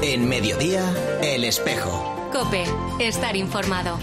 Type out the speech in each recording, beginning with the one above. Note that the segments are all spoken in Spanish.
En mediodía, El Espejo. Cope, estar informado.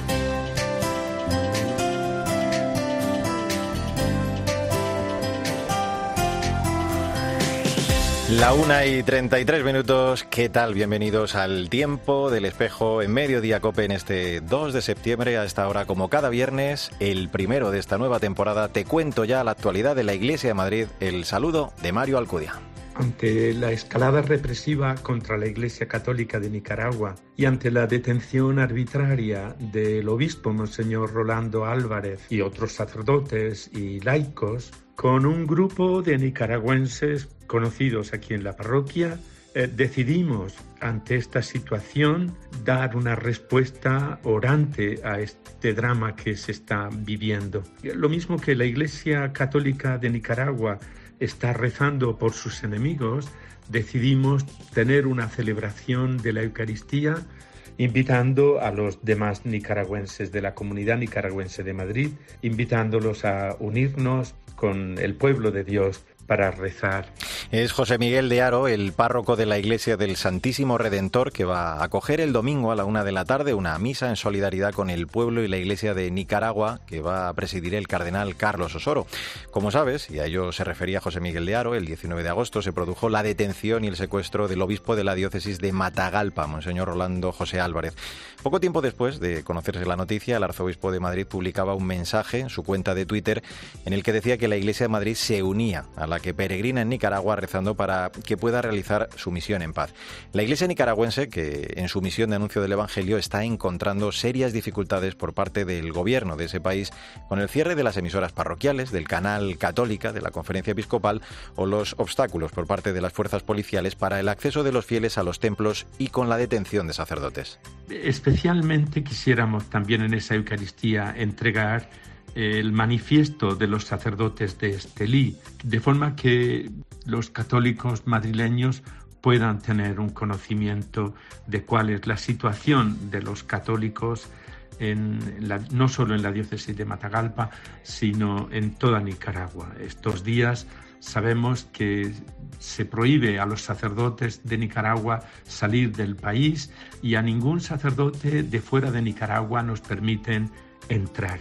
La una y 33 minutos, ¿qué tal? Bienvenidos al tiempo del espejo en Mediodía Cope en este 2 de septiembre. A esta hora, como cada viernes, el primero de esta nueva temporada, te cuento ya la actualidad de la Iglesia de Madrid. El saludo de Mario Alcudia. Ante la escalada represiva contra la Iglesia Católica de Nicaragua y ante la detención arbitraria del obispo Monseñor Rolando Álvarez y otros sacerdotes y laicos, con un grupo de nicaragüenses conocidos aquí en la parroquia, eh, decidimos ante esta situación dar una respuesta orante a este drama que se está viviendo. Lo mismo que la Iglesia Católica de Nicaragua está rezando por sus enemigos, decidimos tener una celebración de la Eucaristía invitando a los demás nicaragüenses de la comunidad nicaragüense de Madrid, invitándolos a unirnos con el pueblo de Dios para rezar. Es José Miguel de Aro, el párroco de la Iglesia del Santísimo Redentor, que va a acoger el domingo a la una de la tarde una misa en solidaridad con el pueblo y la Iglesia de Nicaragua, que va a presidir el cardenal Carlos Osoro. Como sabes, y a ello se refería José Miguel de Aro, el 19 de agosto se produjo la detención y el secuestro del obispo de la diócesis de Matagalpa, Monseñor Rolando José Álvarez. Poco tiempo después de conocerse la noticia, el arzobispo de Madrid publicaba un mensaje en su cuenta de Twitter en el que decía que la Iglesia de Madrid se unía a la que peregrina en Nicaragua rezando para que pueda realizar su misión en paz. La Iglesia nicaragüense, que en su misión de anuncio del Evangelio está encontrando serias dificultades por parte del gobierno de ese país con el cierre de las emisoras parroquiales, del canal católica, de la conferencia episcopal o los obstáculos por parte de las fuerzas policiales para el acceso de los fieles a los templos y con la detención de sacerdotes. Especialmente quisiéramos también en esa Eucaristía entregar el manifiesto de los sacerdotes de Estelí, de forma que los católicos madrileños puedan tener un conocimiento de cuál es la situación de los católicos no solo en la diócesis de Matagalpa, sino en toda Nicaragua. Estos días sabemos que se prohíbe a los sacerdotes de Nicaragua salir del país y a ningún sacerdote de fuera de Nicaragua nos permiten entrar.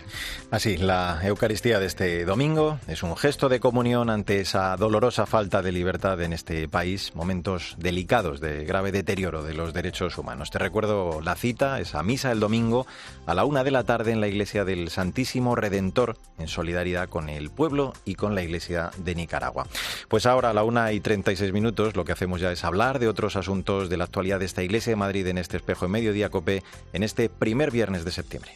Así, la Eucaristía de este domingo es un gesto de comunión ante esa dolorosa falta de libertad en este país, momentos delicados de grave deterioro de los derechos humanos. Te recuerdo la cita, esa misa el domingo a la una de la tarde en la iglesia del Santísimo Redentor, en solidaridad con el pueblo y con la iglesia de Nicaragua. Pues ahora a la una y treinta y seis minutos lo que hacemos ya es hablar de otros asuntos de la actualidad de esta iglesia de Madrid en este espejo de mediodía cope en este primer viernes de septiembre.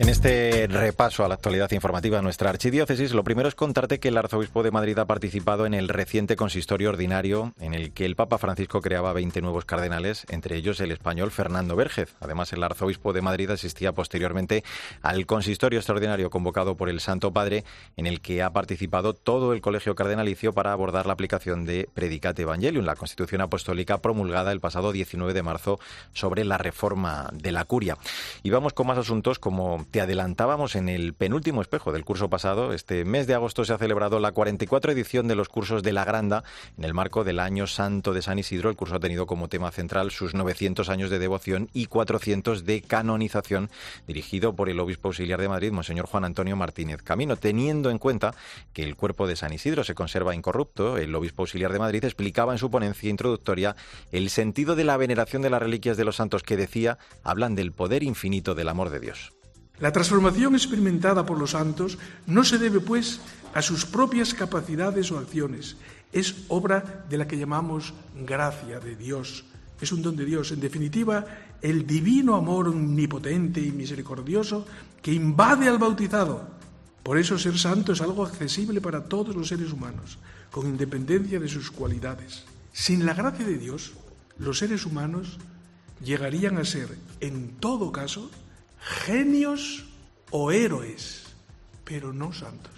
En este repaso a la actualidad informativa de nuestra archidiócesis, lo primero es contarte que el arzobispo de Madrid ha participado en el reciente consistorio ordinario en el que el Papa Francisco creaba 20 nuevos cardenales, entre ellos el español Fernando Vérgez. Además, el arzobispo de Madrid asistía posteriormente al consistorio extraordinario convocado por el Santo Padre, en el que ha participado todo el colegio cardenalicio para abordar la aplicación de Predicate Evangelium, la constitución apostólica promulgada el pasado 19 de marzo sobre la reforma de la curia. Y vamos con más asuntos como te adelantábamos en el penúltimo espejo del curso pasado, este mes de agosto se ha celebrado la 44 edición de los cursos de la Granda en el marco del Año Santo de San Isidro. El curso ha tenido como tema central sus 900 años de devoción y 400 de canonización, dirigido por el obispo auxiliar de Madrid, Monseñor Juan Antonio Martínez Camino. Teniendo en cuenta que el cuerpo de San Isidro se conserva incorrupto, el obispo auxiliar de Madrid explicaba en su ponencia introductoria el sentido de la veneración de las reliquias de los santos que decía hablan del poder infinito del amor de Dios. La transformación experimentada por los santos no se debe, pues, a sus propias capacidades o acciones. Es obra de la que llamamos gracia de Dios. Es un don de Dios. En definitiva, el divino amor omnipotente y misericordioso que invade al bautizado. Por eso ser santo es algo accesible para todos los seres humanos, con independencia de sus cualidades. Sin la gracia de Dios, los seres humanos llegarían a ser, en todo caso, genios o héroes, pero no santos.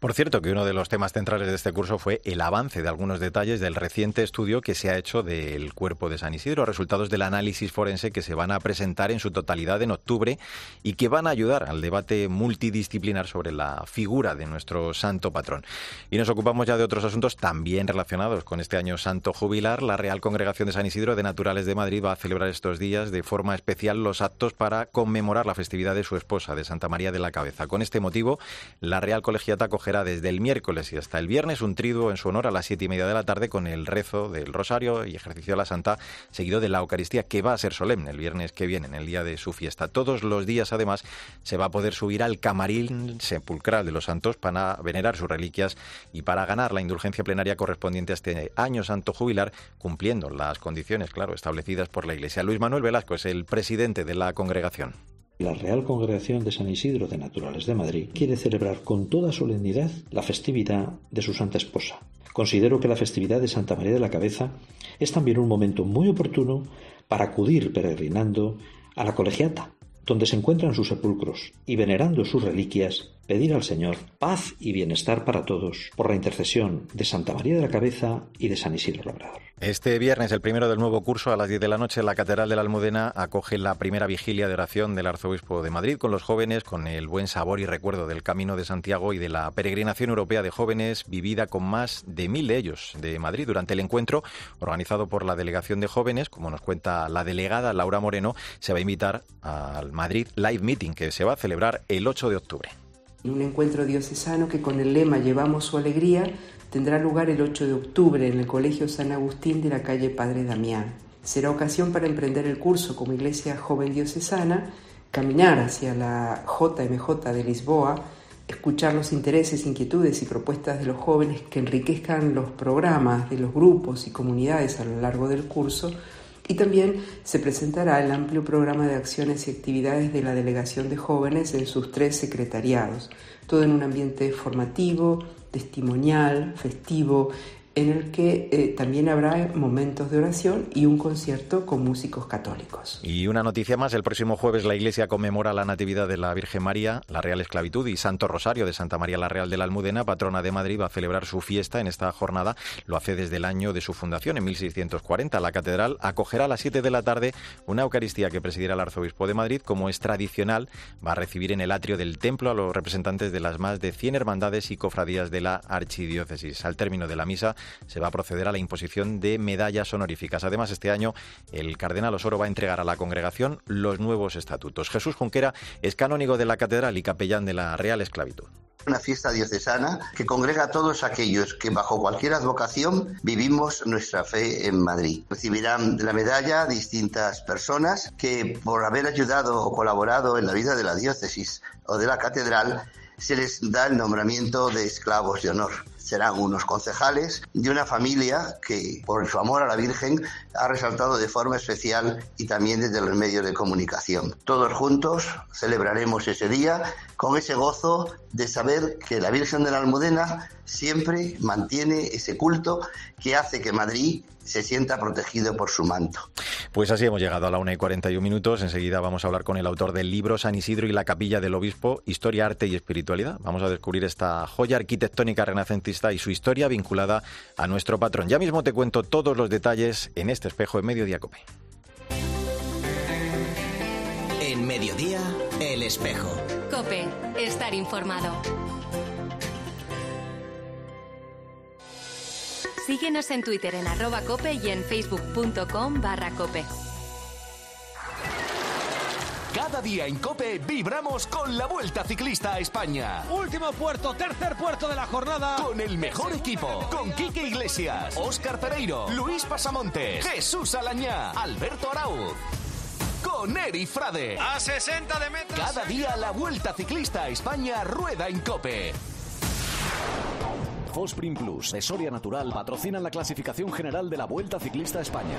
Por cierto, que uno de los temas centrales de este curso fue el avance de algunos detalles del reciente estudio que se ha hecho del cuerpo de San Isidro, resultados del análisis forense que se van a presentar en su totalidad en octubre y que van a ayudar al debate multidisciplinar sobre la figura de nuestro santo patrón. Y nos ocupamos ya de otros asuntos también relacionados con este año santo jubilar. La Real Congregación de San Isidro de Naturales de Madrid va a celebrar estos días de forma especial los actos para conmemorar la festividad de su esposa, de Santa María de la Cabeza. Con este motivo, la Real Colegiata desde el miércoles y hasta el viernes un triduo en su honor a las siete y media de la tarde con el rezo del Rosario y ejercicio de la Santa, seguido de la Eucaristía, que va a ser solemne el viernes que viene, en el día de su fiesta. Todos los días, además, se va a poder subir al camarín sepulcral de los santos para venerar sus reliquias y para ganar la indulgencia plenaria correspondiente a este año santo jubilar, cumpliendo las condiciones, claro, establecidas por la Iglesia. Luis Manuel Velasco es el presidente de la congregación. La Real Congregación de San Isidro de Naturales de Madrid quiere celebrar con toda solemnidad la festividad de su Santa Esposa. Considero que la festividad de Santa María de la Cabeza es también un momento muy oportuno para acudir peregrinando a la colegiata, donde se encuentran sus sepulcros, y venerando sus reliquias, pedir al Señor paz y bienestar para todos por la intercesión de Santa María de la Cabeza y de San Isidro Labrador. Este viernes, el primero del nuevo curso, a las 10 de la noche, la Catedral de la Almudena acoge la primera vigilia de oración del Arzobispo de Madrid con los jóvenes, con el buen sabor y recuerdo del Camino de Santiago y de la peregrinación europea de jóvenes vivida con más de mil de ellos de Madrid. Durante el encuentro, organizado por la Delegación de Jóvenes, como nos cuenta la delegada Laura Moreno, se va a invitar al Madrid Live Meeting, que se va a celebrar el 8 de octubre. Un encuentro diocesano que con el lema Llevamos su alegría tendrá lugar el 8 de octubre en el Colegio San Agustín de la calle Padre Damián. Será ocasión para emprender el curso como Iglesia Joven Diocesana, caminar hacia la JMJ de Lisboa, escuchar los intereses, inquietudes y propuestas de los jóvenes que enriquezcan los programas de los grupos y comunidades a lo largo del curso y también se presentará el amplio programa de acciones y actividades de la Delegación de Jóvenes en sus tres secretariados, todo en un ambiente formativo, testimonial, festivo, en el que eh, también habrá momentos de oración y un concierto con músicos católicos. Y una noticia más, el próximo jueves la Iglesia conmemora la Natividad de la Virgen María, la Real Esclavitud y Santo Rosario de Santa María la Real de la Almudena, patrona de Madrid, va a celebrar su fiesta en esta jornada. Lo hace desde el año de su fundación, en 1640. La catedral acogerá a las 7 de la tarde una Eucaristía que presidirá el Arzobispo de Madrid. Como es tradicional, va a recibir en el atrio del templo a los representantes de las más de 100 hermandades y cofradías de la archidiócesis. Al término de la misa, se va a proceder a la imposición de medallas honoríficas. Además, este año el cardenal Osoro va a entregar a la congregación los nuevos estatutos. Jesús Junquera es canónigo de la catedral y capellán de la Real Esclavitud una fiesta diocesana que congrega a todos aquellos que bajo cualquier advocación vivimos nuestra fe en Madrid. Recibirán la medalla distintas personas que por haber ayudado o colaborado en la vida de la diócesis o de la catedral se les da el nombramiento de esclavos de honor serán unos concejales de una familia que, por su amor a la Virgen, ha resaltado de forma especial y también desde los medios de comunicación. Todos juntos celebraremos ese día con ese gozo de saber que la Virgen de la Almudena siempre mantiene ese culto que hace que Madrid se sienta protegido por su manto. Pues así hemos llegado a la una y 41 minutos. Enseguida vamos a hablar con el autor del libro San Isidro y la Capilla del Obispo, Historia, Arte y Espiritualidad. Vamos a descubrir esta joya arquitectónica renacentista y su historia vinculada a nuestro patrón. Ya mismo te cuento todos los detalles en este espejo en Mediodía Cope. En Mediodía, El Espejo. Cope, estar informado. Síguenos en Twitter en arroba cope y en facebook.com barra cope. Cada día en Cope vibramos con la Vuelta Ciclista a España. Último puerto, tercer puerto de la jornada. Con el mejor equipo. Con Quique Iglesias, Óscar Pereiro, Luis Pasamontes, Jesús Alañá, Alberto Arauz. Con Eri Frade. A 60 de metros. Cada día la Vuelta Ciclista a España rueda en Cope. Fosprin Plus de Soria Natural patrocinan la clasificación general de la Vuelta Ciclista a España.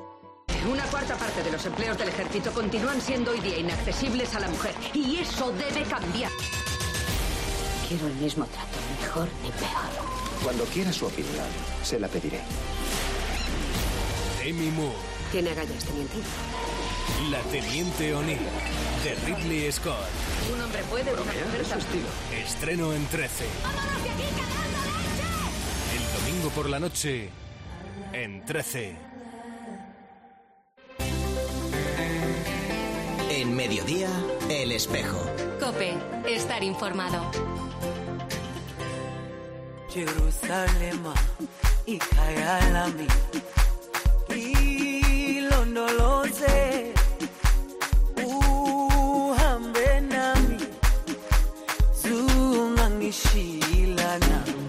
Una cuarta parte de los empleos del ejército continúan siendo hoy día inaccesibles a la mujer. Y eso debe cambiar. Quiero el mismo trato, ni mejor ni peor. Cuando quiera su opinión, se la pediré. Demi Moore. Tiene agallas, teniente. La Teniente O'Neill, de Ridley Scott. Un hombre puede, una mujer también. Estreno en 13. El domingo por la noche, en 13. En mediodía, el espejo. Cope, estar informado. Jerusalema ikayalami ilondoloze uhambe nami zungangishilana Jerusalema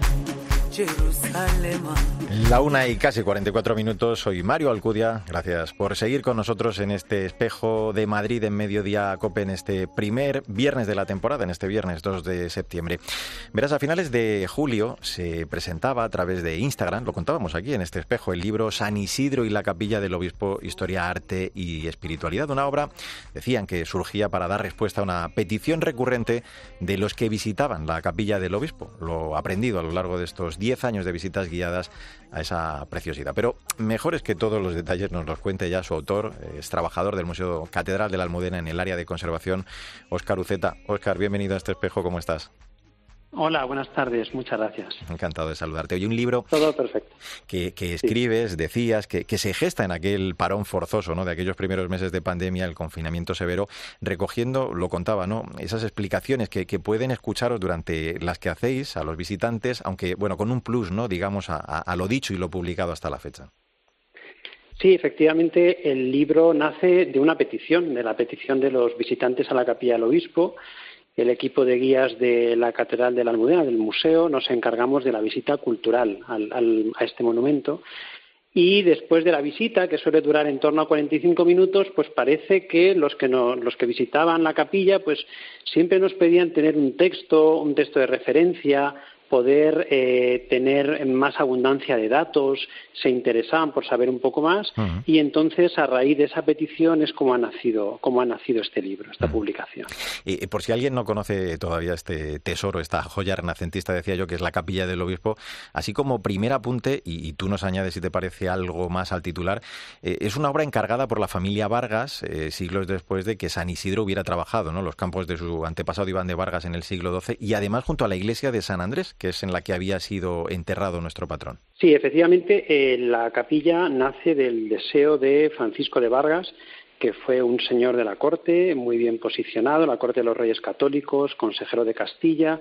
La una y casi 44 minutos. Soy Mario Alcudia. Gracias por seguir con nosotros en este espejo de Madrid en mediodía COPE en este primer viernes de la temporada, en este viernes 2 de septiembre. Verás, a finales de julio se presentaba a través de Instagram, lo contábamos aquí en este espejo, el libro San Isidro y la Capilla del Obispo, Historia, Arte y Espiritualidad. Una obra, decían que surgía para dar respuesta a una petición recurrente de los que visitaban la Capilla del Obispo. Lo aprendido a lo largo de estos 10 años de visitas guiadas a esa preciosidad. Pero mejor es que todos los detalles nos los cuente ya su autor, es trabajador del Museo Catedral de la Almudena en el área de conservación, Óscar Uceta. Óscar, bienvenido a este espejo, ¿cómo estás? Hola, buenas tardes, muchas gracias. Encantado de saludarte. Hoy un libro Todo perfecto. que, que escribes, decías, que, que, se gesta en aquel parón forzoso, ¿no? De aquellos primeros meses de pandemia, el confinamiento severo, recogiendo, lo contaba, ¿no? Esas explicaciones que, que pueden escucharos durante las que hacéis a los visitantes, aunque, bueno, con un plus, ¿no? Digamos, a, a lo dicho y lo publicado hasta la fecha. Sí, efectivamente, el libro nace de una petición, de la petición de los visitantes a la capilla del obispo. El equipo de guías de la Catedral de la Almudena, del museo, nos encargamos de la visita cultural al, al, a este monumento. Y después de la visita, que suele durar en torno a 45 minutos, pues parece que los que, no, los que visitaban la capilla, pues siempre nos pedían tener un texto, un texto de referencia, poder eh, tener más abundancia de datos, se interesaban por saber un poco más uh -huh. y entonces a raíz de esa petición es como ha nacido, como ha nacido este libro, esta uh -huh. publicación. Y, y, por si alguien no conoce todavía este tesoro, esta joya renacentista, decía yo, que es la capilla del obispo, así como primer apunte, y, y tú nos añades si te parece algo más al titular, eh, es una obra encargada por la familia Vargas eh, siglos después de que San Isidro hubiera trabajado, ¿no? Los campos de su antepasado Iván de Vargas en el siglo XII y además junto a la iglesia de San Andrés, que es en la que había sido enterrado nuestro patrón. Sí, efectivamente, eh, la capilla nace del deseo de Francisco de Vargas, que fue un señor de la corte, muy bien posicionado, la corte de los reyes católicos, consejero de Castilla,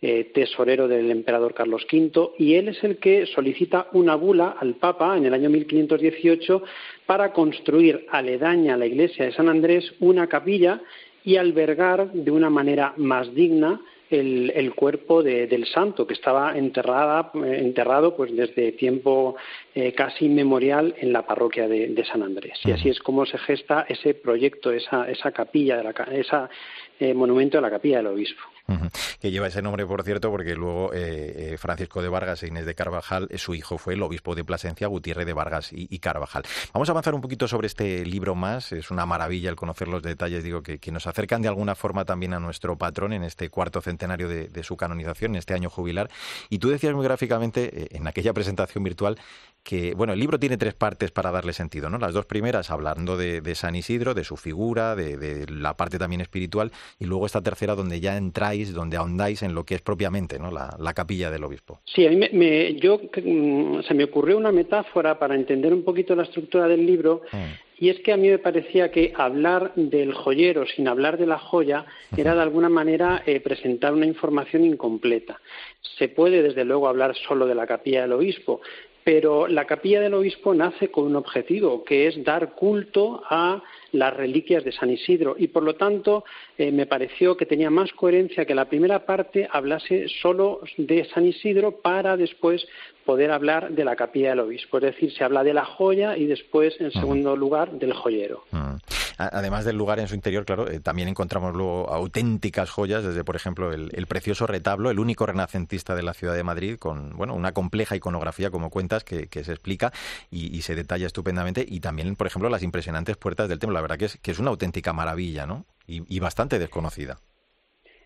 eh, tesorero del emperador Carlos V, y él es el que solicita una bula al Papa en el año 1518 para construir aledaña a la iglesia de San Andrés una capilla y albergar de una manera más digna el, el cuerpo de, del santo que estaba enterrada, eh, enterrado pues desde tiempo eh, casi inmemorial en la parroquia de, de, San Andrés. Y así es como se gesta ese proyecto, esa, esa capilla, de la, esa eh, monumento de la capilla del obispo. Que lleva ese nombre, por cierto, porque luego eh, Francisco de Vargas e Inés de Carvajal, su hijo fue el obispo de Plasencia, Gutiérrez de Vargas y, Carvajal. Vamos a avanzar un poquito sobre este libro más. Es una maravilla el conocer los detalles, digo, que, nos acercan de alguna forma también a nuestro patrón en este cuarto centenario de, de su canonización, en este año jubilar. Y tú decías muy gráficamente eh, en aquella presentación virtual que, bueno, el libro tiene tres partes para darle sentido, ¿no? Las dos primeras hablando de, de San Isidro, de su figura, de, de, la parte también espiritual, y luego esta tercera donde ya entráis, donde ahondáis en lo que es propiamente, ¿no? La, la capilla del obispo. Sí, a mí me, me yo, mm, se me ocurrió una metáfora para entender un poquito la estructura del libro, mm. Y es que a mí me parecía que hablar del joyero sin hablar de la joya era de alguna manera eh, presentar una información incompleta. Se puede, desde luego, hablar solo de la capilla del obispo, pero la capilla del obispo nace con un objetivo, que es dar culto a las reliquias de San Isidro y por lo tanto eh, me pareció que tenía más coherencia que la primera parte hablase solo de San Isidro para después poder hablar de la capilla del obispo. Es decir, se habla de la joya y después, en segundo lugar, del joyero. Además del lugar en su interior, claro, eh, también encontramos luego auténticas joyas, desde por ejemplo el, precioso retablo, el único renacentista de la ciudad de Madrid, con bueno una compleja iconografía, como cuentas, que, se explica y, se detalla estupendamente, y también, por ejemplo, las impresionantes puertas del templo. La verdad que es, que es una auténtica maravilla, ¿no? y bastante desconocida.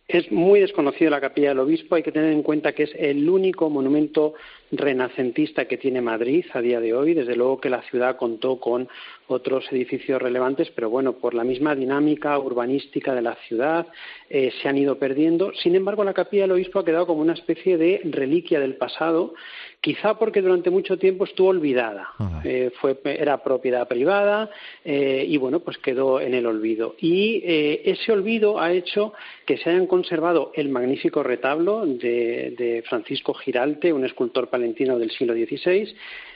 Es muy desconocida la capilla del obispo, hay que tener en cuenta que es el único monumento renacentista que tiene Madrid a día de hoy. Desde luego que la ciudad contó con otros edificios relevantes, pero bueno, por la misma dinámica urbanística de la ciudad eh, se han ido perdiendo. Sin embargo, la capilla del obispo ha quedado como una especie de reliquia del pasado, quizá porque durante mucho tiempo estuvo olvidada. Eh, fue, era propiedad privada eh, y bueno, pues quedó en el olvido. Y ese olvido ha hecho que se hayan conservado el magnífico retablo de, de Francisco Giralte, un escultor palentino del siglo XVI,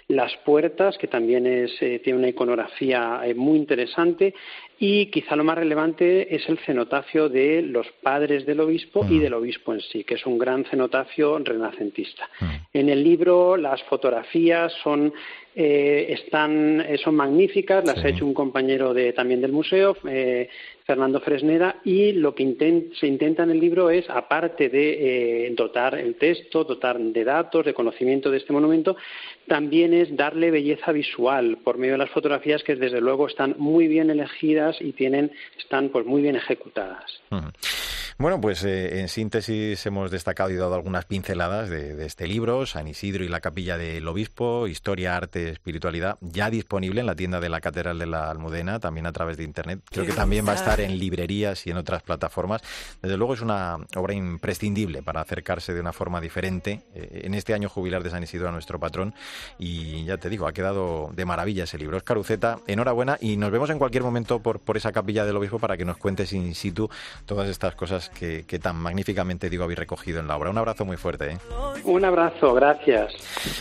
las puertas, que también es, eh, tiene una iconografía eh, muy interesante, y quizá lo más relevante es el cenotafio de los padres del obispo y del obispo en sí, que es un gran cenotafio renacentista. En el libro las fotografías son eh, están, son magníficas, las ha hecho un compañero de, también del museo, Fernando Fresneda, y lo que se intenta en el libro es, aparte de dotar el texto, dotar de datos, de conocimiento de este monumento, también es darle belleza visual por medio de las fotografías que desde luego están muy bien elegidas y tienen están pues muy bien ejecutadas. Bueno, pues eh, en síntesis hemos destacado y dado algunas pinceladas de, este libro, San Isidro y la Capilla del Obispo, Historia, Arte, Espiritualidad, ya disponible en la tienda de la Catedral de la Almudena, también a través de Internet. Creo que también va a estar en librerías y en otras plataformas. Desde luego es una obra imprescindible para acercarse de una forma diferente eh, en este año jubilar de San Isidro a nuestro patrón. Y ya te digo, ha quedado de maravilla ese libro. Oscar Uceta, enhorabuena y nos vemos en cualquier momento por, por esa Capilla del Obispo para que nos cuentes in situ todas estas cosas que, tan magníficamente digo habéis recogido en la obra. Un abrazo muy fuerte. ¿eh? Un abrazo, gracias.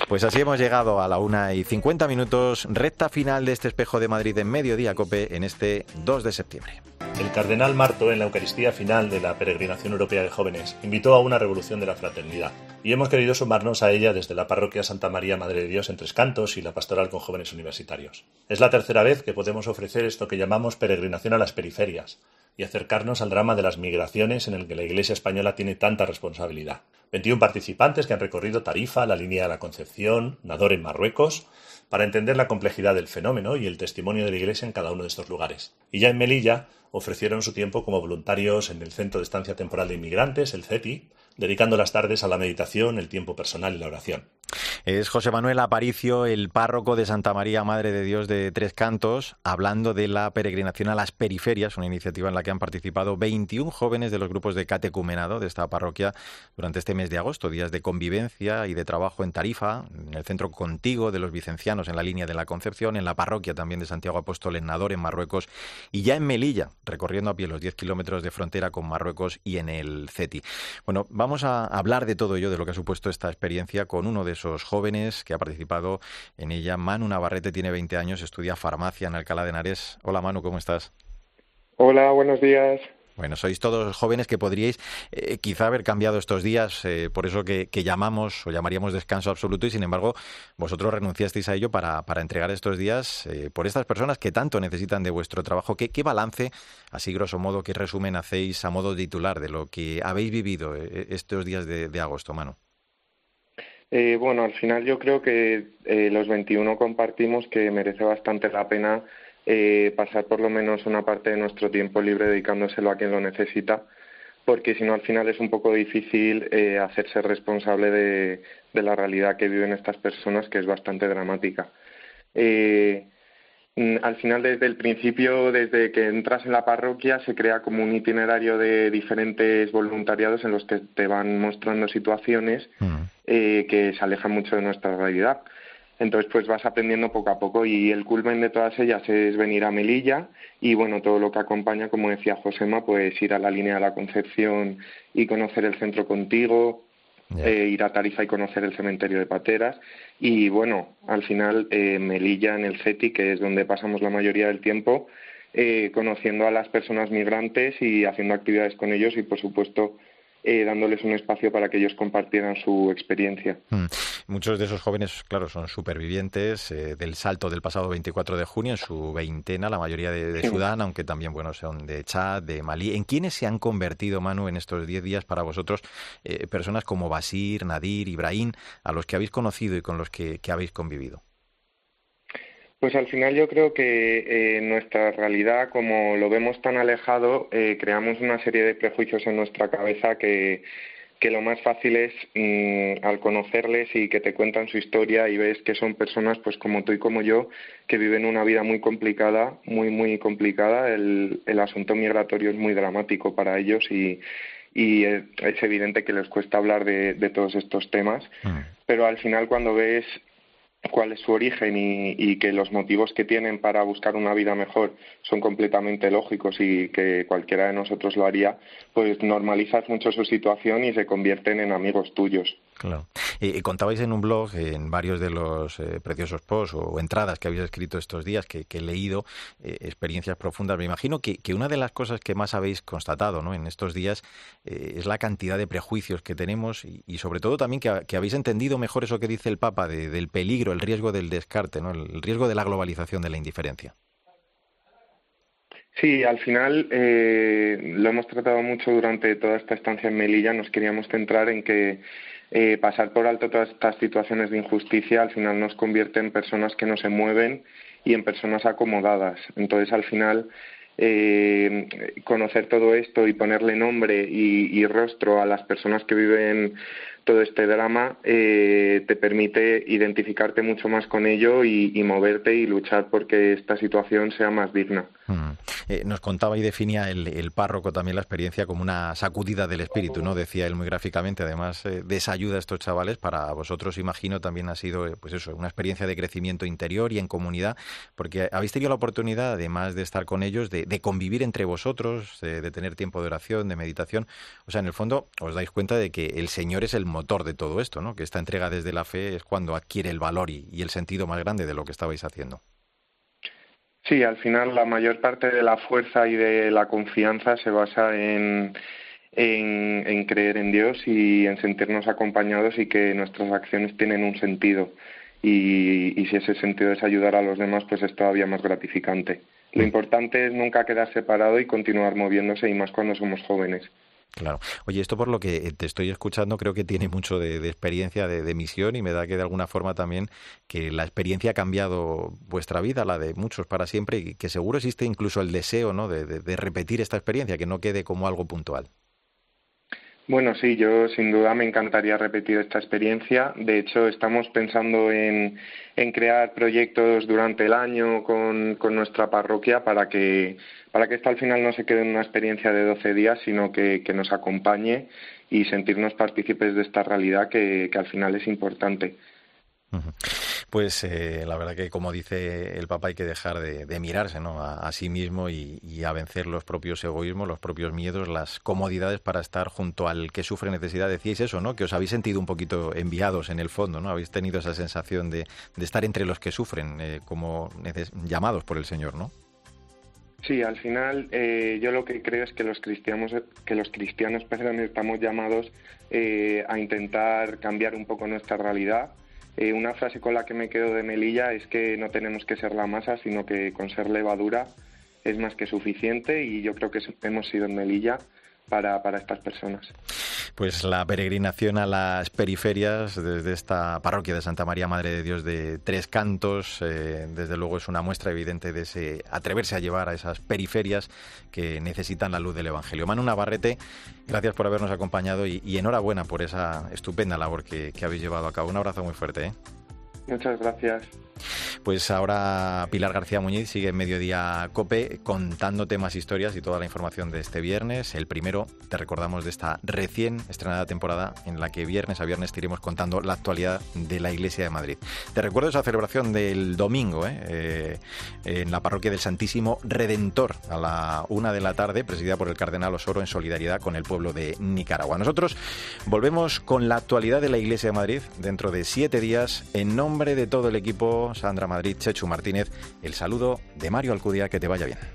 Pues así hemos llegado a la una y 50 minutos, recta final de este espejo de Madrid en Mediodía Cope en este 2 de septiembre. El cardenal Marto, en la Eucaristía final de la Peregrinación Europea de Jóvenes, invitó a una revolución de la fraternidad, y hemos querido sumarnos a ella desde la parroquia Santa María Madre de Dios en Tres Cantos y la pastoral con jóvenes universitarios. Es la tercera vez que podemos ofrecer esto que llamamos peregrinación a las periferias, y acercarnos al drama de las migraciones en el que la Iglesia española tiene tanta responsabilidad. 21 participantes que han recorrido Tarifa, la línea de la Concepción, Nador en Marruecos, para entender la complejidad del fenómeno y el testimonio de la Iglesia en cada uno de estos lugares. Y ya en Melilla ofrecieron su tiempo como voluntarios en el Centro de Estancia Temporal de Inmigrantes, el CETI, dedicando las tardes a la meditación, el tiempo personal y la oración. Es José Manuel Aparicio, el párroco de Santa María, Madre de Dios de Tres Cantos, hablando de la peregrinación a las periferias, una iniciativa en la que han participado 21 jóvenes de los grupos de catecumenado de esta parroquia durante este mes de agosto, días de convivencia y de trabajo en Tarifa, en el centro contigo de los vicencianos en la línea de la Concepción, en la parroquia también de Santiago Apóstol en Nador, en Marruecos, y ya en Melilla, recorriendo a pie los 10 kilómetros de frontera con Marruecos y en el CETI. Bueno, vamos a hablar de todo ello, de lo que ha supuesto esta experiencia, con uno de esos jóvenes que ha participado en ella. Manu Navarrete tiene 20 años, estudia farmacia en Alcalá de Henares. Hola Manu, ¿cómo estás? Hola, buenos días. Bueno, sois todos jóvenes que podríais eh, quizá haber cambiado estos días, eh, por eso que, llamamos o llamaríamos descanso absoluto y sin embargo vosotros renunciasteis a ello para, para entregar estos días eh, por estas personas que tanto necesitan de vuestro trabajo. ¿Qué, ¿Qué, balance, así grosso modo, qué resumen hacéis a modo titular de lo que habéis vivido estos días de, de agosto, Manu? Eh, bueno, al final yo creo que eh, los 21 compartimos que merece bastante la pena eh, pasar por lo menos una parte de nuestro tiempo libre dedicándoselo a quien lo necesita, porque si no al final es un poco difícil hacerse responsable de, la realidad que viven estas personas, que es bastante dramática. Mm, al final, desde el principio, desde que entras en la parroquia, se crea como un itinerario de diferentes voluntariados en los que te van mostrando situaciones mm. eh, que se alejan mucho de nuestra realidad. Entonces, pues vas aprendiendo poco a poco y el culmen de todas ellas es venir a Melilla y, bueno, todo lo que acompaña, como decía Josema, pues ir a la línea de la Concepción y conocer el centro contigo, eh, ir a Tarifa y conocer el cementerio de Pateras. Y bueno, al final eh, Melilla en el CETI, que es donde pasamos la mayoría del tiempo, eh, conociendo a las personas migrantes y haciendo actividades con ellos y, por supuesto, eh, dándoles un espacio para que ellos compartieran su experiencia. Mm. Muchos de esos jóvenes, claro, son supervivientes eh, del salto del pasado 24 de junio en su veintena, la mayoría de, Sudán, aunque también, bueno, son de Chad, de Malí. ¿En quiénes se han convertido, Manu, en estos diez días para vosotros eh, personas como Basir, Nadir, Ibrahim, a los que habéis conocido y con los que, habéis convivido? Pues al final yo creo que en nuestra realidad, como lo vemos tan alejado, creamos una serie de prejuicios en nuestra cabeza que, que lo más fácil es mm, al conocerles y que te cuentan su historia y ves que son personas pues como tú y como yo que viven una vida muy complicada, muy muy complicada. El, el asunto migratorio es muy dramático para ellos y, y es, evidente que les cuesta hablar de, de todos estos temas. Mm. Pero al final cuando ves cuál es su origen y, que los motivos que tienen para buscar una vida mejor son completamente lógicos y que cualquiera de nosotros lo haría, pues normalizas mucho su situación y se convierten en amigos tuyos. Claro. Y, contabais en un blog, en varios de los eh, preciosos posts o, entradas que habéis escrito estos días, que, he leído, eh, experiencias profundas. Me imagino que, una de las cosas que más habéis constatado ¿no? en estos días eh, es la cantidad de prejuicios que tenemos y, sobre todo también que, habéis entendido mejor eso que dice el Papa del peligro, el riesgo del descarte, ¿no? el riesgo de la globalización de la indiferencia. Sí, al final lo hemos tratado mucho durante toda esta estancia en Melilla. Nos queríamos centrar en que eh, pasar por alto todas estas situaciones de injusticia al final nos convierte en personas que no se mueven y en personas acomodadas. Entonces, al final, eh, conocer todo esto y ponerle nombre y, rostro a las personas que viven todo este drama eh, te permite identificarte mucho más con ello y, moverte y luchar porque esta situación sea más digna. Mm. Eh, nos contaba y definía el, párroco también la experiencia como una sacudida del espíritu, ¿no? Decía él muy gráficamente, además eh, de esa ayuda a estos chavales, para vosotros imagino también ha sido, pues eso, una experiencia de crecimiento interior y en comunidad, porque habéis tenido la oportunidad, además de estar con ellos, de, convivir entre vosotros, de, tener tiempo de oración, de meditación. O sea, en el fondo os dais cuenta de que el Señor es el motor de todo esto, ¿no? Que esta entrega desde la fe es cuando adquiere el valor y, el sentido más grande de lo que estabais haciendo. Sí, al final la mayor parte de la fuerza y de la confianza se basa en, en, creer en Dios y en sentirnos acompañados y que nuestras acciones tienen un sentido. Y, y, si ese sentido es ayudar a los demás, pues es todavía más gratificante. Lo mm. importante es nunca quedar separado y continuar moviéndose, y más cuando somos jóvenes. Claro. Oye, esto por lo que te estoy escuchando creo que tiene mucho de, experiencia, de, misión y me da que de alguna forma también que la experiencia ha cambiado vuestra vida, la de muchos para siempre y que seguro existe incluso el deseo ¿no? de, de repetir esta experiencia, que no quede como algo puntual. Bueno, sí, yo sin duda me encantaría repetir esta experiencia. De hecho, estamos pensando en, crear proyectos durante el año con, nuestra parroquia para que, para que esto al final no se quede en una experiencia de 12 días, sino que, que nos acompañe y sentirnos partícipes de esta realidad que al final es importante. Pues eh, la verdad que, como dice el Papa, hay que dejar de, mirarse ¿no? a, sí mismo y, a vencer los propios egoísmos, los propios miedos, las comodidades para estar junto al que sufre necesidad. Decíais eso, ¿no? Que os habéis sentido un poquito enviados en el fondo, ¿no? Habéis tenido esa sensación de, estar entre los que sufren, eh, como llamados por el Señor, ¿no? Sí, al final eh, yo lo que creo es que los cristianos, que los cristianos perdón, estamos llamados a intentar cambiar un poco nuestra realidad eh, una frase con la que me quedo de Melilla es que no tenemos que ser la masa, sino que con ser levadura es más que suficiente y yo creo que hemos sido en Melilla para, para estas personas. Pues la peregrinación a las periferias desde esta parroquia de Santa María Madre de Dios de Tres Cantos, eh, desde luego es una muestra evidente de ese atreverse a llevar a esas periferias que necesitan la luz del Evangelio. Manu Navarrete, gracias por habernos acompañado y, enhorabuena por esa estupenda labor que, que habéis llevado a cabo. Un abrazo muy fuerte. ¿eh? Muchas gracias. Pues ahora Pilar García Muñiz sigue en Mediodía Cope contándote más historias y toda la información de este viernes. El primero, te recordamos de esta recién estrenada temporada en la que viernes a viernes te iremos contando la actualidad de la Iglesia de Madrid. Te recuerdo esa celebración del domingo ¿eh? Eh, en la parroquia del Santísimo Redentor a la una de la tarde, presidida por el Cardenal Osoro en solidaridad con el pueblo de Nicaragua. Nosotros volvemos con la actualidad de la Iglesia de Madrid dentro de siete días en nombre de todo el equipo Sandra Madrid, Chechu Martínez, el saludo de Mario Alcudia, que te vaya bien.